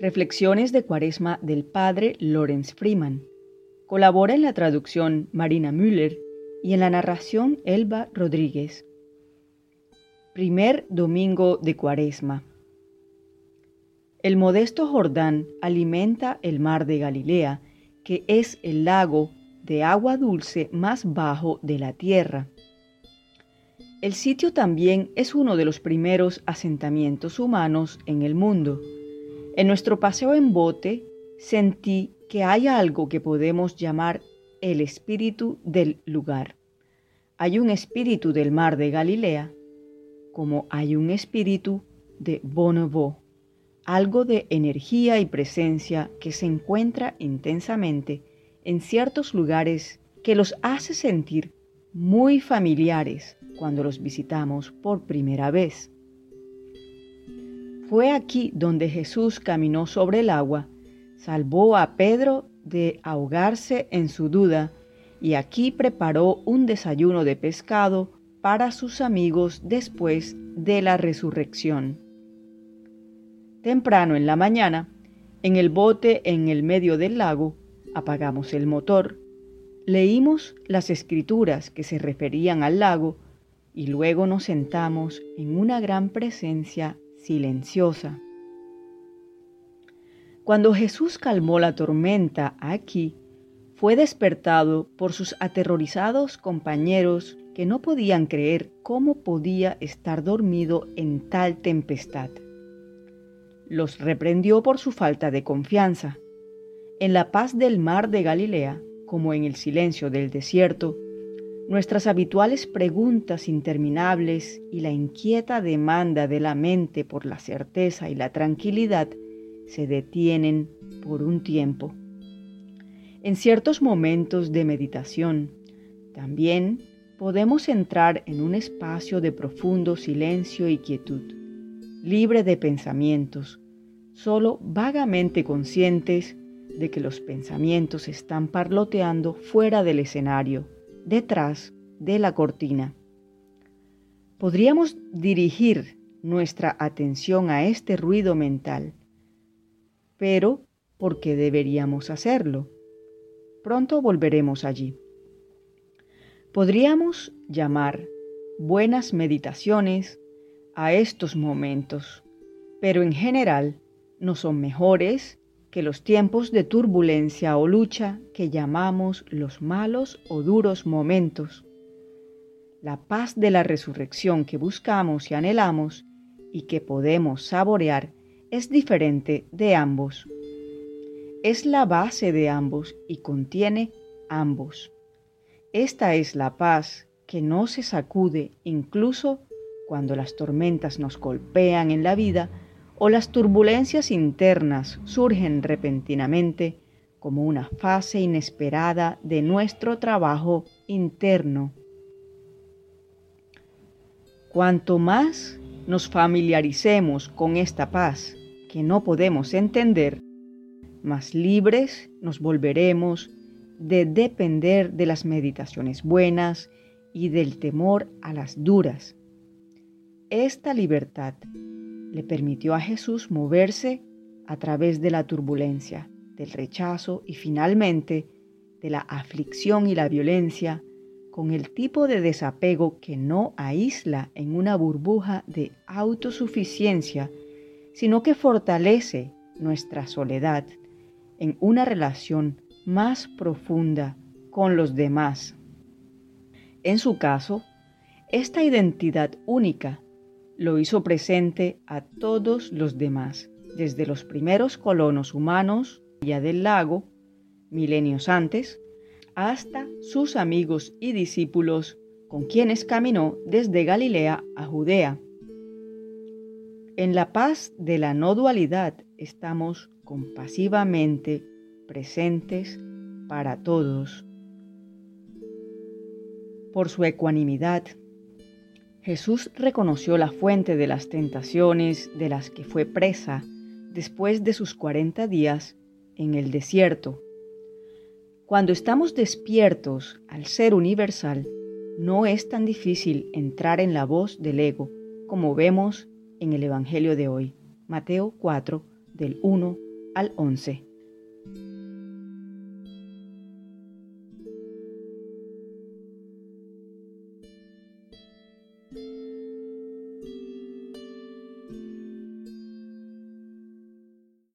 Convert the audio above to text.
Reflexiones de Cuaresma del Padre Lorenz Freeman. Colabora en la traducción Marina Müller y en la narración Elba Rodríguez. Primer domingo de Cuaresma. El modesto Jordán alimenta el mar de Galilea, que es el lago de agua dulce más bajo de la tierra. El sitio también es uno de los primeros asentamientos humanos en el mundo en nuestro paseo en bote sentí que hay algo que podemos llamar el espíritu del lugar. Hay un espíritu del mar de Galilea, como hay un espíritu de Bonobo, algo de energía y presencia que se encuentra intensamente en ciertos lugares que los hace sentir muy familiares cuando los visitamos por primera vez. Fue aquí donde Jesús caminó sobre el agua, salvó a Pedro de ahogarse en su duda y aquí preparó un desayuno de pescado para sus amigos después de la resurrección. Temprano en la mañana, en el bote en el medio del lago, apagamos el motor, leímos las escrituras que se referían al lago y luego nos sentamos en una gran presencia silenciosa. Cuando Jesús calmó la tormenta aquí, fue despertado por sus aterrorizados compañeros que no podían creer cómo podía estar dormido en tal tempestad. Los reprendió por su falta de confianza. En la paz del mar de Galilea, como en el silencio del desierto, Nuestras habituales preguntas interminables y la inquieta demanda de la mente por la certeza y la tranquilidad se detienen por un tiempo. En ciertos momentos de meditación, también podemos entrar en un espacio de profundo silencio y quietud, libre de pensamientos, solo vagamente conscientes de que los pensamientos están parloteando fuera del escenario detrás de la cortina. Podríamos dirigir nuestra atención a este ruido mental, pero ¿por qué deberíamos hacerlo? Pronto volveremos allí. Podríamos llamar buenas meditaciones a estos momentos, pero en general no son mejores que los tiempos de turbulencia o lucha que llamamos los malos o duros momentos. La paz de la resurrección que buscamos y anhelamos y que podemos saborear es diferente de ambos. Es la base de ambos y contiene ambos. Esta es la paz que no se sacude incluso cuando las tormentas nos golpean en la vida o las turbulencias internas surgen repentinamente como una fase inesperada de nuestro trabajo interno. Cuanto más nos familiaricemos con esta paz que no podemos entender, más libres nos volveremos de depender de las meditaciones buenas y del temor a las duras. Esta libertad le permitió a Jesús moverse a través de la turbulencia, del rechazo y finalmente de la aflicción y la violencia con el tipo de desapego que no aísla en una burbuja de autosuficiencia, sino que fortalece nuestra soledad en una relación más profunda con los demás. En su caso, esta identidad única lo hizo presente a todos los demás, desde los primeros colonos humanos ya del lago, milenios antes, hasta sus amigos y discípulos con quienes caminó desde Galilea a Judea. En la paz de la no dualidad estamos compasivamente presentes para todos. Por su ecuanimidad, Jesús reconoció la fuente de las tentaciones de las que fue presa después de sus cuarenta días en el desierto. Cuando estamos despiertos al ser universal, no es tan difícil entrar en la voz del ego como vemos en el Evangelio de hoy, Mateo 4, del 1 al 11.